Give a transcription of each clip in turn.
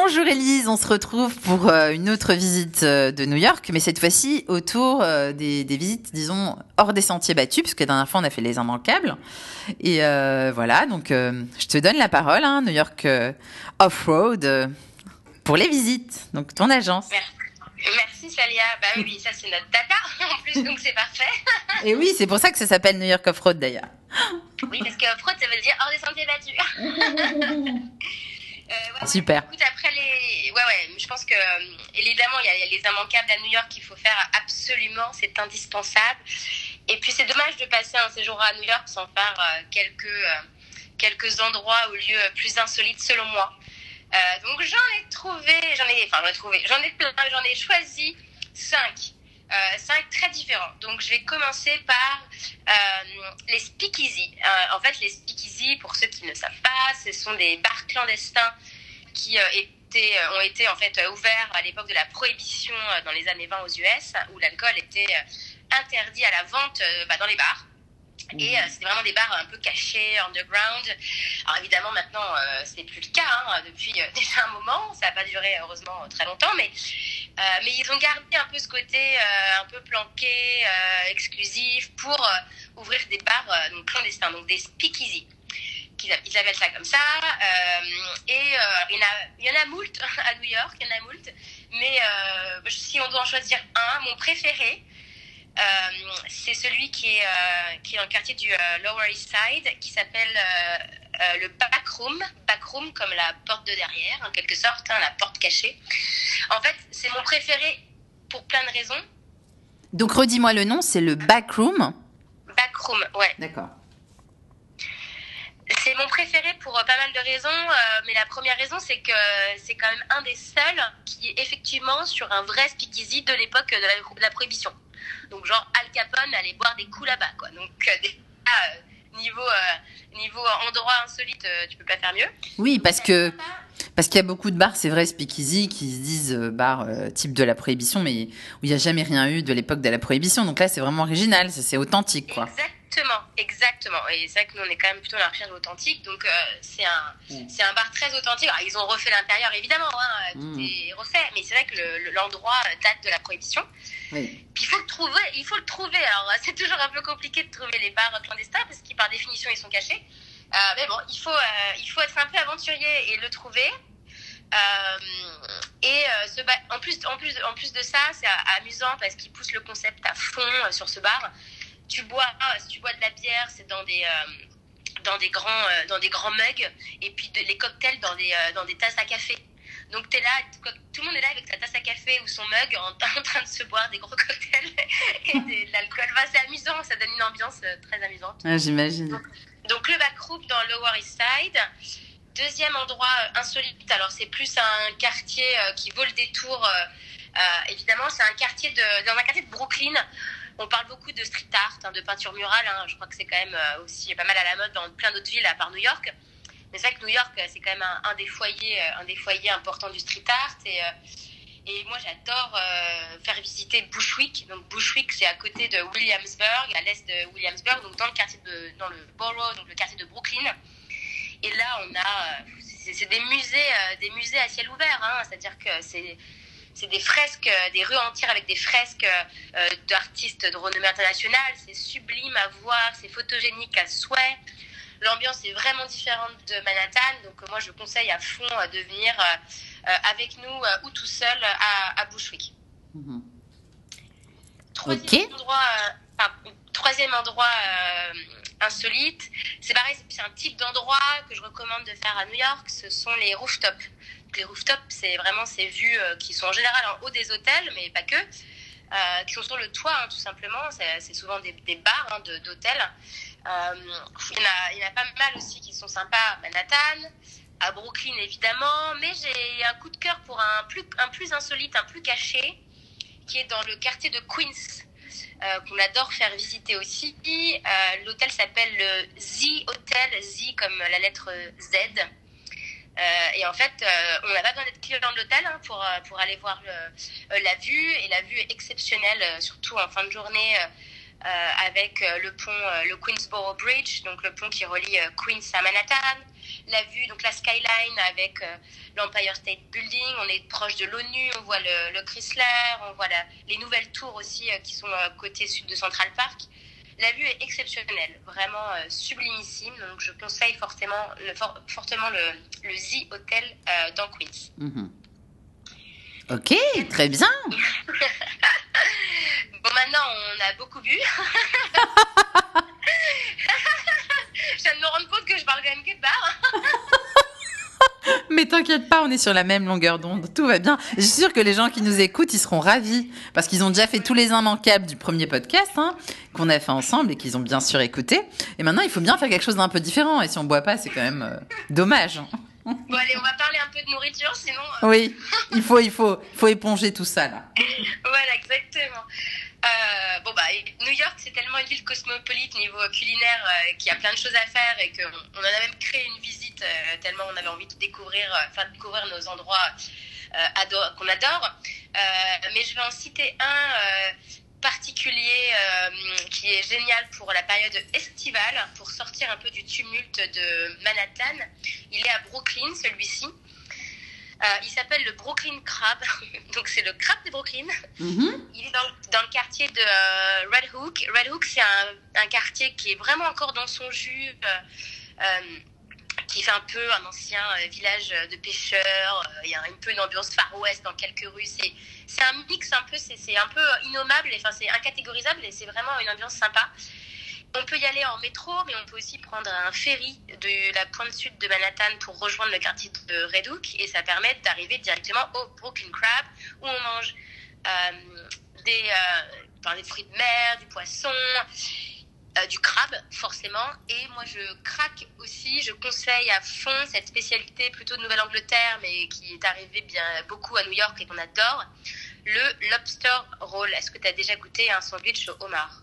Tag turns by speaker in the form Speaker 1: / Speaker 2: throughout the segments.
Speaker 1: Bonjour Elise, on se retrouve pour euh, une autre visite euh, de New York, mais cette fois-ci autour euh, des, des, visites, disons, hors des sentiers battus, puisque la dernière fois on a fait les immanquables. Et voilà, donc je te donne la parole, hein, New York Off-Road, pour les visites, donc ton agence.
Speaker 2: Merci. Merci Salia. Bah oui, ça c'est notre data en plus, donc c'est parfait.
Speaker 1: Et oui, c'est pour ça que ça s'appelle New York Off-Road d'ailleurs.
Speaker 2: Oui, parce que off-road ça veut dire hors des sentiers battus.
Speaker 1: Euh, Super.
Speaker 2: Écoute, après les, ouais, ouais, je pense que évidemment il y, a les immanquables à New York qu'il faut faire absolument, c'est indispensable. Et puis c'est dommage de passer un séjour à New York sans faire euh, quelques euh, quelques endroits ou lieux plus insolites selon moi. donc j'en ai trouvé, j'en ai, enfin j'en ai trouvé, j'en ai plein, j'en ai choisi cinq. Euh, cinq très différents. Donc, je vais commencer par euh, les speakeasy. Euh, en fait, les speakeasy, pour ceux qui ne savent pas, ce sont des bars clandestins qui étaient, ont été en fait ouverts à l'époque de la prohibition dans les années 20 aux US, où l'alcool était interdit à la vente bah, dans les bars. Et euh, c'était vraiment des bars un peu cachés, underground. Alors évidemment maintenant euh, c'est plus le cas hein, depuis euh, déjà un moment. Ça n'a pas duré heureusement très longtemps, mais mais ils ont gardé un peu ce côté un peu planqué, exclusif pour ouvrir des bars donc clandestins, donc des speakeasy. Ils appellent ça comme ça. et il y, en a, il y en a moult à New York, il y en a moult. Mais si on doit en choisir un, mon préféré, euh, c'est celui qui est, euh, qui est dans le quartier du euh, Lower East Side, qui s'appelle le Backroom. Backroom comme la porte de derrière, en quelque sorte, hein, la porte cachée. En fait, c'est mon préféré pour plein de raisons.
Speaker 1: Donc redis-moi le nom, c'est le Backroom.
Speaker 2: Backroom, ouais.
Speaker 1: D'accord.
Speaker 2: C'est mon préféré pour pas mal de raisons, mais la première raison, c'est que c'est quand même un des seuls qui est effectivement sur un vrai speakeasy de l'époque de la prohibition. Donc, genre, Al Capone allait boire des coups là-bas, quoi. Donc, euh, euh, niveau, euh, niveau endroit insolite, tu peux pas faire mieux.
Speaker 1: Oui, parce que. Parce qu'il y a beaucoup de bars, c'est vrai, speakeasy, qui se disent bars type de la prohibition, mais où il n'y a jamais rien eu de l'époque de la prohibition. Donc là, c'est vraiment original, c'est authentique, quoi.
Speaker 2: Exactement, exactement. Et c'est vrai que nous, on est quand même plutôt à la recherche authentique. Donc, c'est un, mm. c'est un bar très authentique. Alors, ils ont refait l'intérieur, évidemment, hein, tout mm. est refait. Mais c'est vrai que l'endroit date de la prohibition. Oui. Puis il faut le trouver, il faut le trouver. Alors c'est toujours un peu compliqué de trouver les bars clandestins parce qu'ils par définition ils sont cachés. Euh, mais bon, il faut, euh, il faut être un peu aventurier et le trouver. Euh, et ce en plus, en plus, en plus de ça, c'est amusant parce qu'ils poussent le concept à fond sur ce bar. Tu bois, si tu bois de la bière, c'est dans des dans des grands dans des grands mugs et puis les cocktails dans des dans des tasses à café. Donc, tu es là, tout le monde est là avec sa tasse à café ou son mug en, train de se boire des gros cocktails et de, l'alcool. c'est amusant, ça donne une ambiance euh, très amusante.
Speaker 1: J'imagine.
Speaker 2: Donc, le backroom dans Lower East Side. Deuxième endroit euh, insolite, alors c'est plus un quartier euh, qui vaut le détour. évidemment, c'est un quartier de, dans un quartier de Brooklyn. On parle beaucoup de street art, hein, de peinture murale. Hein. Je crois que c'est quand même aussi pas mal à la mode dans plein d'autres villes à part New York. Mais c'est vrai que New York, c'est quand même un, des foyers, euh, un des foyers importants du street art. Et, euh, moi, j'adore euh, faire visiter Bushwick. Donc Bushwick, c'est à côté de Williamsburg, à l'est de Williamsburg, donc dans le quartier de, dans le borough, donc le quartier de Brooklyn. Et là, on a, c'est des musées, des musées à ciel ouvert. Hein, C'est-à-dire que c'est c'est des fresques, des rues entières avec des fresques d'artistes de renommée internationale. C'est sublime à voir, c'est photogénique à souhait. L'ambiance est vraiment différente de Manhattan, donc euh, moi je conseille à fond euh, de venir euh, avec nous ou tout seul à, Bushwick.
Speaker 1: Mhm.
Speaker 2: Troisième endroit, troisième endroit insolite, c'est pareil, c'est un type d'endroit que je recommande de faire à New York, ce sont les rooftops. Les rooftops, c'est vraiment ces vues qui sont en général en haut des hôtels, mais pas que. qui sont sur le toit, hein, tout simplement. C'est souvent des, bars hein, d'hôtels. Euh, il, y en a pas mal aussi qui sont sympas à Manhattan, à Brooklyn évidemment, mais j'ai un coup de cœur pour un plus, insolite, un plus caché, qui est dans le quartier de Queens. Euh, qu'on adore faire visiter aussi. Euh, l'hôtel s'appelle le Z Hotel, Z comme la lettre Z. et en fait, on n'a pas besoin d'être client de l'hôtel hein, pour, pour aller voir la vue. Et la vue est exceptionnelle, surtout en fin de journée. Euh, avec euh, le pont, euh, le Queensboro Bridge, donc le pont qui relie Queens à Manhattan, la vue, donc la skyline avec l'Empire State Building, on est proche de l'ONU, on voit le, Chrysler, on voit les nouvelles tours aussi qui sont côté sud de Central Park. La vue est exceptionnelle, vraiment sublimissime, donc je conseille fortement le, fortement le, Z Hotel dans Queens.
Speaker 1: Mhm. Ok, très bien.
Speaker 2: bon, maintenant, on a beaucoup bu. je viens de me rendre compte que je parle quand même que de bar.
Speaker 1: Mais t'inquiète pas, on est sur la même longueur d'onde, tout va bien. Je suis sûre que les gens qui nous écoutent, ils seront ravis parce qu'ils ont déjà fait tous les immanquables du premier podcast hein, qu'on a fait ensemble et qu'ils ont bien sûr écouté. Et maintenant, il faut bien faire quelque chose d'un peu différent. Et si on boit pas, c'est quand même euh, dommage.
Speaker 2: Bon, allez, on va parler un peu de nourriture, sinon.
Speaker 1: Euh, oui, il faut, il faut, faut éponger tout ça, là.
Speaker 2: voilà, exactement. Euh, bon, bah, New York, c'est tellement une ville cosmopolite niveau culinaire euh, qu'il y a plein de choses à faire et qu'on on en a même créé une visite tellement on avait envie de découvrir, enfin, découvrir nos endroits qu'on adore. mais je vais en citer un particulier euh, qui est génial pour la période estivale, pour sortir un peu du tumulte de Manhattan. Il est à Brooklyn, celui-ci. Euh, il s'appelle le Brooklyn Crab, donc c'est le crabe de Brooklyn. Mm-hmm. Il est dans, dans, le quartier de euh, Red Hook. Red Hook, c'est un, un, quartier qui est vraiment encore dans son jus qui fait un peu un ancien village de pêcheurs. Il y a un peu une ambiance Far West dans quelques rues. C'est c'est un mix un peu, c'est un peu innommable, enfin c'est incatégorisable et c'est vraiment une ambiance sympa. On peut y aller en métro, mais on peut aussi prendre un ferry de la pointe sud de Manhattan pour rejoindre le quartier de Red Hook et ça permet d'arriver directement au Brooklyn Crab où on mange euh, des, euh, des fruits de mer, du poisson, euh, du crabe forcément. Et moi je craque aussi, je conseille à fond cette spécialité plutôt de Nouvelle-Angleterre mais qui est arrivée bien beaucoup à New York et qu'on adore, le lobster roll. Est-ce que tu as déjà goûté un sandwich au homard?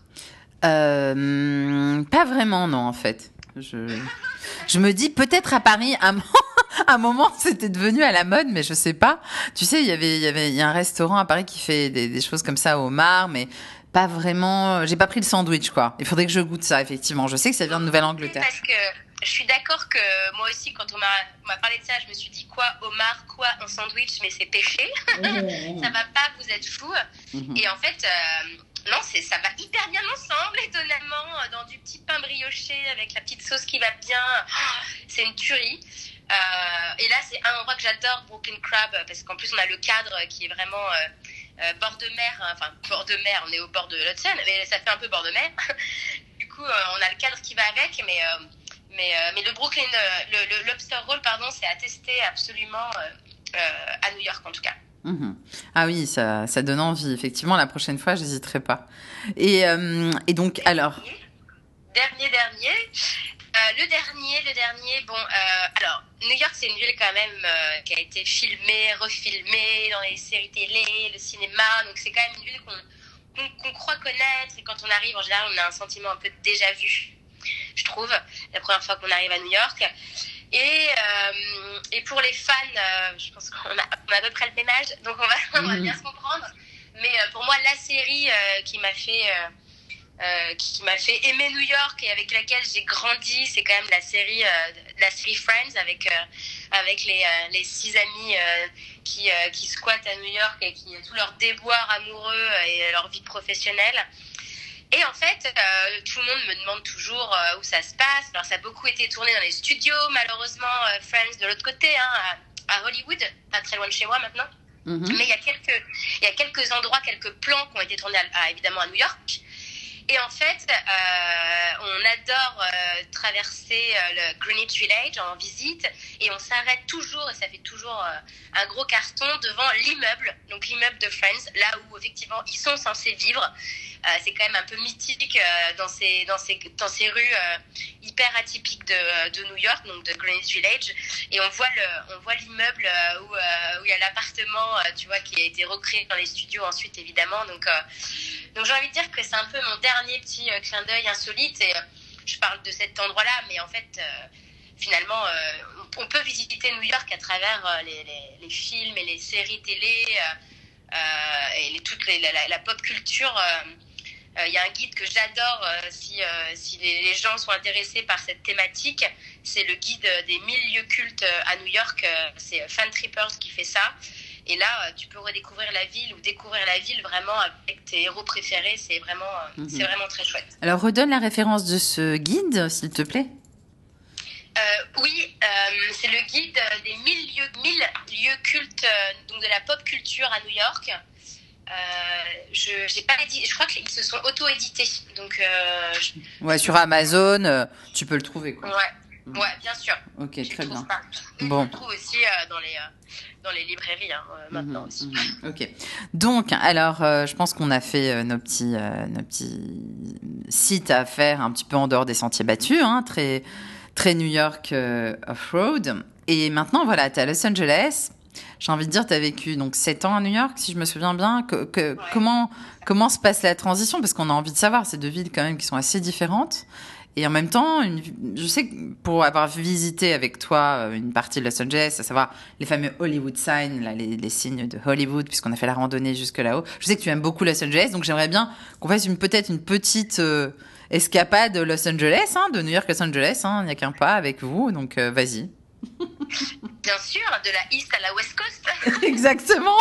Speaker 1: Euh, Pas vraiment non en fait. Je, me dis peut-être à Paris, à un moment, c'était devenu à la mode, mais je sais pas. Tu sais, il y avait, y avait, a un restaurant à Paris qui fait des, des choses comme ça au homard, mais pas vraiment. J'ai pas pris le sandwich, quoi. Il faudrait que je goûte ça, effectivement. Je sais que ça vient de Nouvelle-Angleterre.
Speaker 2: Parce que je suis d'accord que moi aussi, quand on m'a parlé de ça, je me suis dit quoi, Omar, quoi, un sandwich, mais c'est péché. ça va pas, vous êtes fou. Mhm. Et en fait, euh, non, c'est ça va hyper bien ensemble, étonnamment, dans du petit pain brioché avec la petite sauce qui va bien. c'est une tuerie. Euh, et là, c'est un endroit que j'adore, Brooklyn Crab, parce qu'en plus, on a le cadre qui est vraiment. Euh, euh, bord de mer, hein, enfin bord de mer, on est au bord de l'Hudson, mais ça fait un peu bord de mer. du coup, euh, on a le cadre qui va avec, mais euh, mais, mais le Brooklyn, le, le, lobster roll, pardon, c'est tester absolument à New York en tout cas.
Speaker 1: Mhm. Ah oui, ça, ça donne envie. Effectivement, la prochaine fois, j'hésiterai pas. Et, et donc, alors?
Speaker 2: Dernier, dernier. Euh, le dernier, le dernier, bon, euh, alors, New York, c'est une ville quand même euh, qui a été filmée, refilmée dans les séries télé, le cinéma, donc c'est quand même une ville qu'on croit connaître, et quand on arrive, en général, on a un sentiment un peu déjà vu, je trouve, la première fois qu'on arrive à New York. Et, et pour les fans, je pense qu'on a, à peu près le même âge, donc on va, on va mhm. bien se comprendre. Mais pour moi, la série qui m'a fait euh, qui m'a fait aimer New York et avec laquelle j'ai grandi. C'est quand même la série, euh, la série Friends avec euh, avec les, les six amis qui qui squattent à New York et qui tous leurs déboires amoureux et leur vie professionnelle. Et en fait, tout le monde me demande toujours où ça se passe. Alors, ça a beaucoup été tourné dans les studios, malheureusement, Friends de l'autre côté, hein, à, Hollywood, pas très loin de chez moi maintenant. Mm-hmm. Mais il y a quelques, il y a quelques endroits, quelques plans qui ont été tournés évidemment à New York. Et en fait, euh, on adore euh, traverser euh, le Greenwich Village en visite et on s'arrête toujours, et ça fait toujours un gros carton, devant l'immeuble, donc l'immeuble de Friends, là où effectivement ils sont censés vivre. C'est quand même un peu mythique dans, ces, dans, ces, dans ces rues hyper atypiques de, de, New York, donc de Greenwich Village. Et on voit le, on voit l'immeuble où, il y a l'appartement, tu vois, qui a été recréé dans les studios ensuite, évidemment. Donc, donc j'ai envie de dire que c'est un peu mon dernier petit euh, clin d'œil insolite. Et euh, je parle de cet endroit-là, mais en fait, euh, finalement, on peut visiter New York à travers les, films et les séries télé et toute la, pop culture Il y a un guide que j'adore si, si les, gens sont intéressés par cette thématique. C'est le guide des 1000 lieux cultes à New York. c'est Fan Trippers qui fait ça. Et là, tu peux redécouvrir la ville ou découvrir la ville vraiment avec tes héros préférés. C'est vraiment, mhm. c'est vraiment très chouette.
Speaker 1: Alors, redonne la référence de ce guide, s'il te plaît.
Speaker 2: Euh, oui, euh, c'est le guide des 1000 lieux, 1000 lieux cultes euh, donc de la pop culture à New York. Je j'ai pas je crois qu'ils se sont auto-édités. Donc,
Speaker 1: ouais, sur Amazon, tu peux le trouver. Quoi.
Speaker 2: Ouais, ouais, bien sûr.
Speaker 1: Ok, très bien.
Speaker 2: Bon. On le trouve aussi dans les dans les librairies hein, maintenant mhm, aussi.
Speaker 1: Mhm. ok. Donc, alors, je pense qu'on a fait nos petits nos petits sites à faire un petit peu en dehors des sentiers battus, hein, très très New York euh, off-road. Et maintenant, voilà, tu es à Los Angeles. J'ai envie de dire, tu as vécu donc 7 ans à New York, si je me souviens bien. Que, comment, comment se passe la transition? Parce qu'on a envie de savoir, ces deux villes quand même qui sont assez différentes. Et en même temps, je sais que pour avoir visité avec toi euh, une partie de Los Angeles, à savoir les fameux Hollywood signs, là, les, signes de Hollywood, puisqu'on a fait la randonnée jusque là-haut. Je sais que tu aimes beaucoup Los Angeles, donc j'aimerais bien qu'on fasse une peut-être une petite euh, escapade de Los Angeles, hein, de New York Los Angeles. Hein, il n'y a qu'un pas avec vous, donc euh, vas-y.
Speaker 2: Bien sûr, de la East à la West Coast.
Speaker 1: Exactement.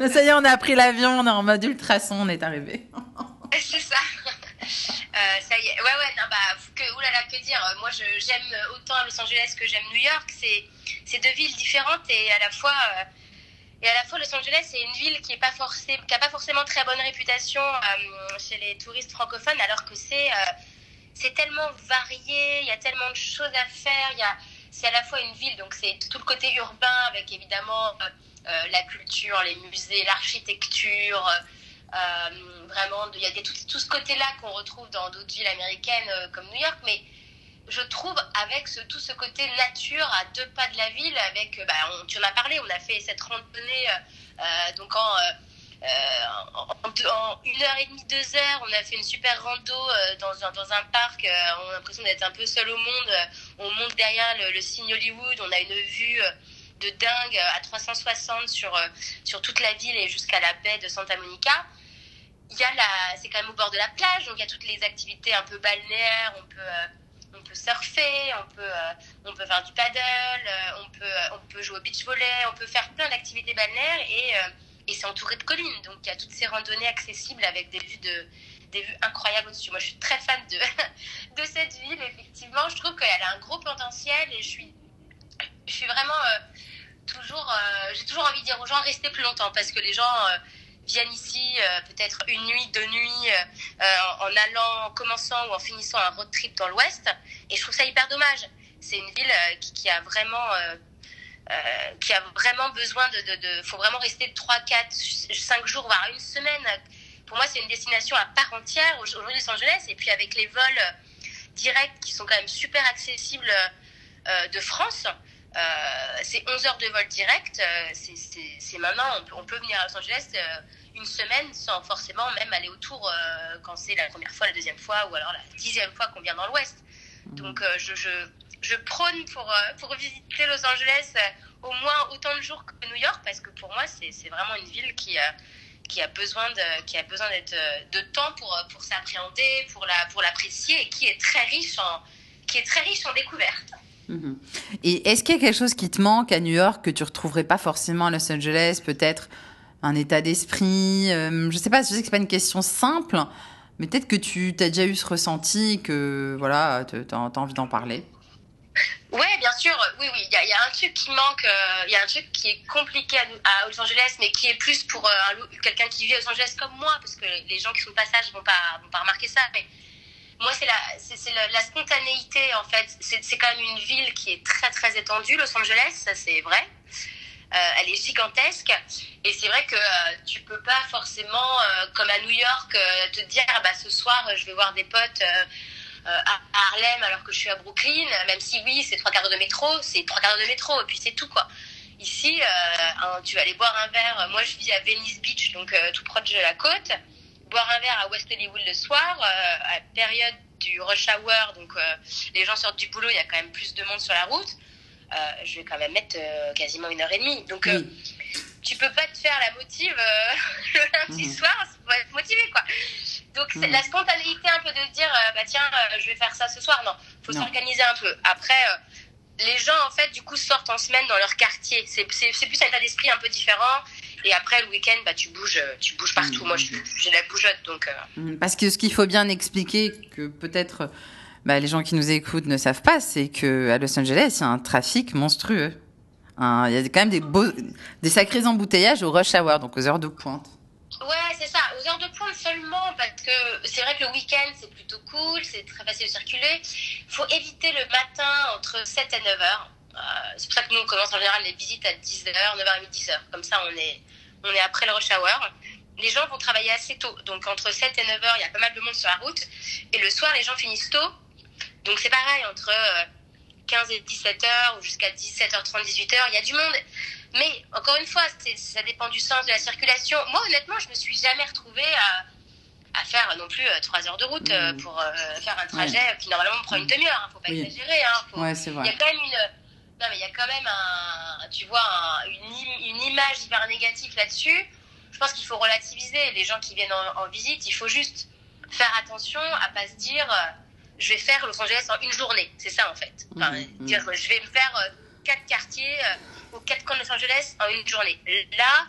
Speaker 1: ça y est, on a pris l'avion, on est en mode ultrason, on est arrivé.
Speaker 2: C'est ça. Euh, ça y est. Ouais, ouais, non, bah, que, oulala, que dire. Moi, j'aime autant Los Angeles que j'aime New York. C'est deux villes différentes et à la fois. Euh, et à la fois, Los Angeles, c'est une ville qui n'a pas, forcé, qui a pas forcément très bonne réputation euh, chez les touristes francophones, alors que c'est euh, c'est tellement varié, il y a tellement de choses à faire. Il y a, c'est à la fois une ville, donc c'est tout le côté urbain, avec évidemment euh, la culture, les musées, l'architecture. vraiment, il y a tout, ce côté-là qu'on retrouve dans d'autres villes américaines comme New York, mais je trouve, avec tout ce côté nature à deux pas de la ville, avec, euh, bah, tu en as parlé, on a fait cette randonnée, euh, euh, donc en, en, une heure et demie, deux heures, on a fait une super rando dans, un, dans un parc, on a l'impression d'être un peu seul au monde, on monte derrière le, signe Hollywood, on a une vue de dingue à 360 sur, sur toute la ville et jusqu'à la baie de Santa Monica. C'est quand même au bord de la plage, donc il y a toutes les activités un peu balnéaires, on peut on peut surfer, on peut, euh, on peut faire du paddle, euh, on peut, euh, on peut jouer au beach volley, on peut faire plein d'activités balnéaires et, et c'est entouré de collines. Donc il y a toutes ces randonnées accessibles avec des vues de des vues incroyables au-dessus. Moi, je suis très fan de, de cette ville. Effectivement, je trouve qu'elle a un gros potentiel et je suis, je suis vraiment toujours, j'ai toujours envie de dire aux gens restez plus longtemps parce que les gens viennent ici euh, peut-être une nuit, deux nuits, euh, en allant, en commençant ou en finissant un road trip dans l'Ouest. Et je trouve ça hyper dommage. C'est une ville euh, qui, a vraiment... qui a vraiment besoin de, de, de, faut vraiment rester 3, 4, 5 jours, voire une semaine. Pour moi, c'est une destination à part entière aujourd'hui Los Angeles. Et puis avec les vols directs qui sont quand même super accessibles de France, euh, c'est 11 heures de vol direct. Euh, c'est maintenant, on peut, venir à Los Angeles euh, une semaine sans forcément même aller autour quand c'est la première fois, la deuxième fois ou alors la dixième fois qu'on vient dans l'Ouest. Mmh. Donc je, je, je, prône pour, pour visiter Los Angeles au moins autant de jours que New York parce que pour moi c'est vraiment une ville qui, qui a besoin de qui a besoin de temps pour, s'appréhender, pour la l'apprécier et qui est très riche en qui est très riche en découvertes.
Speaker 1: Mhm. Et est-ce qu'il y a quelque chose qui te manque à New York que tu retrouverais pas forcément à Los Angeles Peut-être un état d'esprit euh, Je sais pas, je sais c'est pas une question simple, mais peut-être que tu as déjà eu ce ressenti que voilà, tu as, envie d'en parler.
Speaker 2: Ouais, bien sûr. Oui, oui. Il y, a un truc qui manque. Euh, il y a un truc qui est compliqué à, Los Angeles, mais qui est plus pour euh, quelqu'un qui vit à Los Angeles comme moi, parce que les gens qui sont de passage vont pas vont pas remarquer ça. Mais moi, c'est la, la, spontanéité, en fait. C'est, quand même une ville qui est très, très étendue, Los Angeles, ça c'est vrai. Euh, elle est gigantesque. Et c'est vrai que tu peux pas forcément, comme à New York, te dire, ah, bah, ce soir, je vais voir des potes à Harlem alors que je suis à Brooklyn. Même si, oui, c'est trois quarts de métro, c'est trois quarts de métro, et puis c'est tout, quoi. Ici, tu vas aller boire un verre. Moi, je vis à Venice Beach, donc tout proche de la côte boire un verre à West Hollywood le soir, euh, à période du rush hour, donc euh, les gens sortent du boulot, il y a quand même plus de monde sur la route, euh, je vais quand même mettre quasiment une heure et demie. Donc tu peux pas te faire la motive euh, le lundi
Speaker 1: Mhm.
Speaker 2: soir, faut être motivé quoi. Donc
Speaker 1: Mhm.
Speaker 2: la spontanéité un peu de dire euh, bah tiens euh, je vais faire ça ce soir. Non, faut s'organiser un peu. Après euh, les gens en fait du coup sortent en semaine dans leur quartier. C'est plus un état d'esprit un peu différent. Et après le week-end bah tu bouges tu bouges partout.
Speaker 1: Mhm.
Speaker 2: Moi je- j'ai la bougeotte donc. euh,
Speaker 1: Mm, Parce que ce qu'il faut bien expliquer, que peut-être bah, les gens qui nous écoutent ne savent pas, c'est que à Los Angeles, il y a un trafic monstrueux. Il y a quand même des, beaux, des sacrés embouteillages au rush hour, donc aux heures de pointe.
Speaker 2: Ouais, c'est ça, aux heures de pointe seulement, parce que c'est vrai que le week-end, c'est plutôt cool, c'est très facile de circuler. faut éviter le matin entre 7 et 9 heures. Euh, c'est pour ça que nous, on commence en général les visites à 10 heures, 9h30, 10 heures. Comme ça, on est, on est après le rush hour. Les gens vont travailler assez tôt. Donc, entre 7 et 9 heures, il y a pas mal de monde sur la route. Et le soir, les gens finissent tôt. Donc, c'est pareil, entre euh, 15 et 17 heures ou jusqu'à 17h30, 18 heures, il y a du monde. Mais encore une fois, ça dépend du sens de la circulation. Moi, honnêtement, je me suis jamais retrouvée à, à faire non plus euh, trois heures de route euh,
Speaker 1: Mhm.
Speaker 2: pour euh, faire un trajet qui normalement me prend une demi-heure. Hein, faut pas
Speaker 1: Oui.
Speaker 2: exagérer. Hein, faut-
Speaker 1: Ouais, c'est
Speaker 2: Il y a quand même une. Non, mais il y a quand même un. Tu vois, un- une, im- une image hyper négative là-dessus. Je pense qu'il faut relativiser. Les gens qui viennent en, en visite, il faut juste faire attention à pas se dire euh, je vais faire Los Angeles en une journée. C'est ça en fait. Enfin,
Speaker 1: Mhm.
Speaker 2: dire je vais me faire euh, quatre quartiers euh, aux quatre coins de Los Angeles en une journée. Là,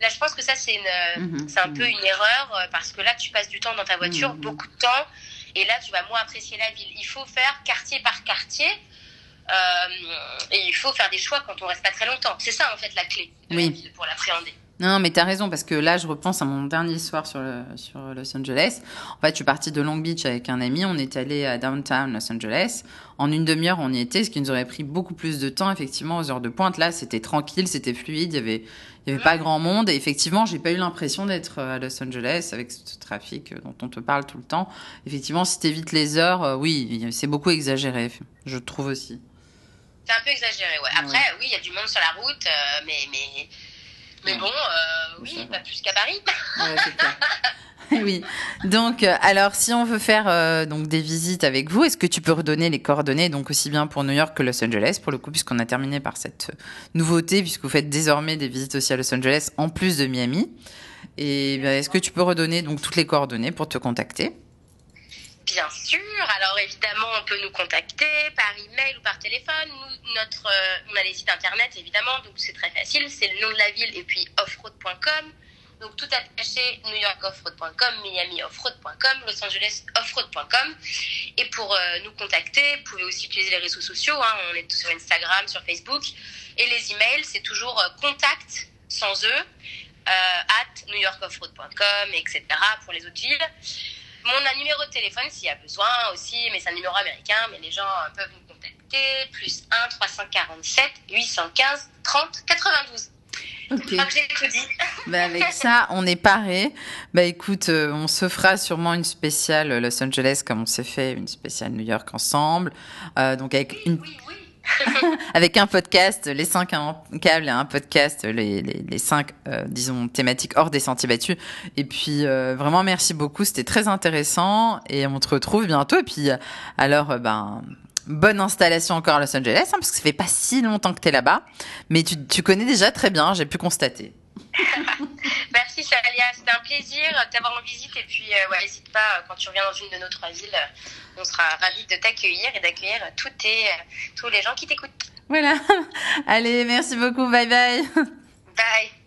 Speaker 2: là, je pense que ça c'est une,
Speaker 1: Mhm.
Speaker 2: c'est un peu une erreur euh, parce que là, tu passes du temps dans ta voiture,
Speaker 1: Mhm.
Speaker 2: beaucoup de temps, et là, tu vas moins apprécier la ville. Il faut faire quartier par quartier. euh, et il faut faire des choix quand on reste pas très longtemps. C'est ça en fait la clé de
Speaker 1: Oui.
Speaker 2: la ville pour l'appréhender.
Speaker 1: Non, mais t'as raison, parce que là, je repense à mon dernier soir sur, le- sur Los Angeles. En fait, je suis partie de Long Beach avec un ami, on est allé à downtown Los Angeles. En une demi-heure, on y était, ce qui nous aurait pris beaucoup plus de temps, effectivement, aux heures de pointe. Là, c'était tranquille, c'était fluide, il y avait, il y avait pas grand monde. Et effectivement, j'ai pas eu l'impression d'être à Los Angeles avec ce trafic dont on te parle tout le temps. Effectivement, si t'évites les heures, euh, oui, c'est beaucoup exagéré, je trouve aussi.
Speaker 2: C'est un peu exagéré, ouais. Après, oui, il y a du monde sur la route, euh, mais, mais, mais bon, euh, oui, pas plus qu'à Paris.
Speaker 1: Ouais, c'est clair. oui. Donc, euh, alors, si on veut faire euh, donc des visites avec vous, est-ce que tu peux redonner les coordonnées, donc aussi bien pour New York que Los Angeles, pour le coup, puisqu'on a terminé par cette euh, nouveauté, puisque vous faites désormais des visites aussi à Los Angeles, en plus de Miami. Et ben, est-ce que tu peux redonner donc toutes les coordonnées pour te contacter?
Speaker 2: Bien sûr. Alors évidemment, on peut nous contacter par email ou par téléphone. Nous, notre, euh, on a les sites internet évidemment, donc c'est très facile. C'est le nom de la ville et puis offroad.com. Donc tout attaché, newyorkoffroad.com, miamioffroad.com, Los Angeles offroad.com. Et pour euh, nous contacter, vous pouvez aussi utiliser les réseaux sociaux. hein. on est sur Instagram, sur Facebook. Et les emails, c'est toujours euh, contact sans e euh, at newyorkoffroad.com, etc. pour les autres villes. Mon numéro de téléphone s'il y a besoin aussi, mais c'est un numéro américain, mais les gens euh, peuvent nous contacter. Plus 1 347 815 30 92.
Speaker 1: Ok.
Speaker 2: Je crois que j'ai tout dit.
Speaker 1: Bah, avec ça, on est paré. Bah écoute, euh, on se fera sûrement une spéciale Los Angeles comme on s'est fait une spéciale New York ensemble. Euh, donc avec une
Speaker 2: Oui, oui.
Speaker 1: avec un podcast, les cinq câbles un podcast, les, les, les cinq, euh, disons, thématiques hors des sentiers battus. Et puis, euh, vraiment, merci beaucoup. C'était très intéressant. Et on te retrouve bientôt. Et puis, alors, euh, ben, bonne installation encore à Los Angeles, hein, parce que ça fait pas si longtemps que tu es là-bas. Mais tu, tu connais déjà très bien, j'ai pu constater.
Speaker 2: C'était un plaisir de t'avoir en visite et puis euh, ouais, n'hésite pas euh, quand tu reviens dans une de nos trois villes, euh, on sera ravis de t'accueillir et d'accueillir tes, euh, tous les gens qui t'écoutent.
Speaker 1: Voilà. Allez, merci beaucoup. Bye bye.
Speaker 2: Bye.